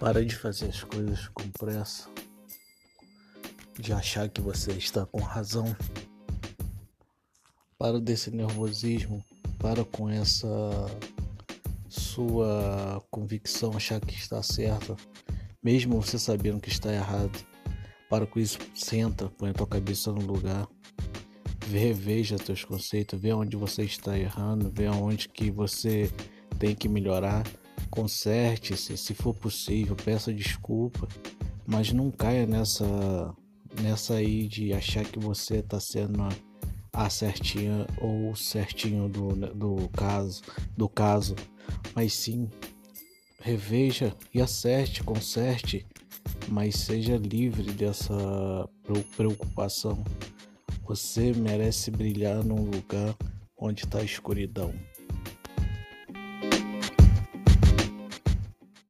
Para de fazer as coisas com pressa, de achar que você está com razão. Para desse nervosismo, para com essa sua convicção, achar que está certa, mesmo você sabendo que está errado. Para com isso, senta, põe a tua cabeça no lugar, reveja teus conceitos, vê onde você está errando, vê onde que você tem que melhorar conserte-se, se for possível, peça desculpa, mas não caia nessa nessa aí de achar que você está sendo a, certinha ou certinho do, do caso, do caso, mas sim reveja e acerte, conserte, mas seja livre dessa preocupação. Você merece brilhar num lugar onde está a escuridão.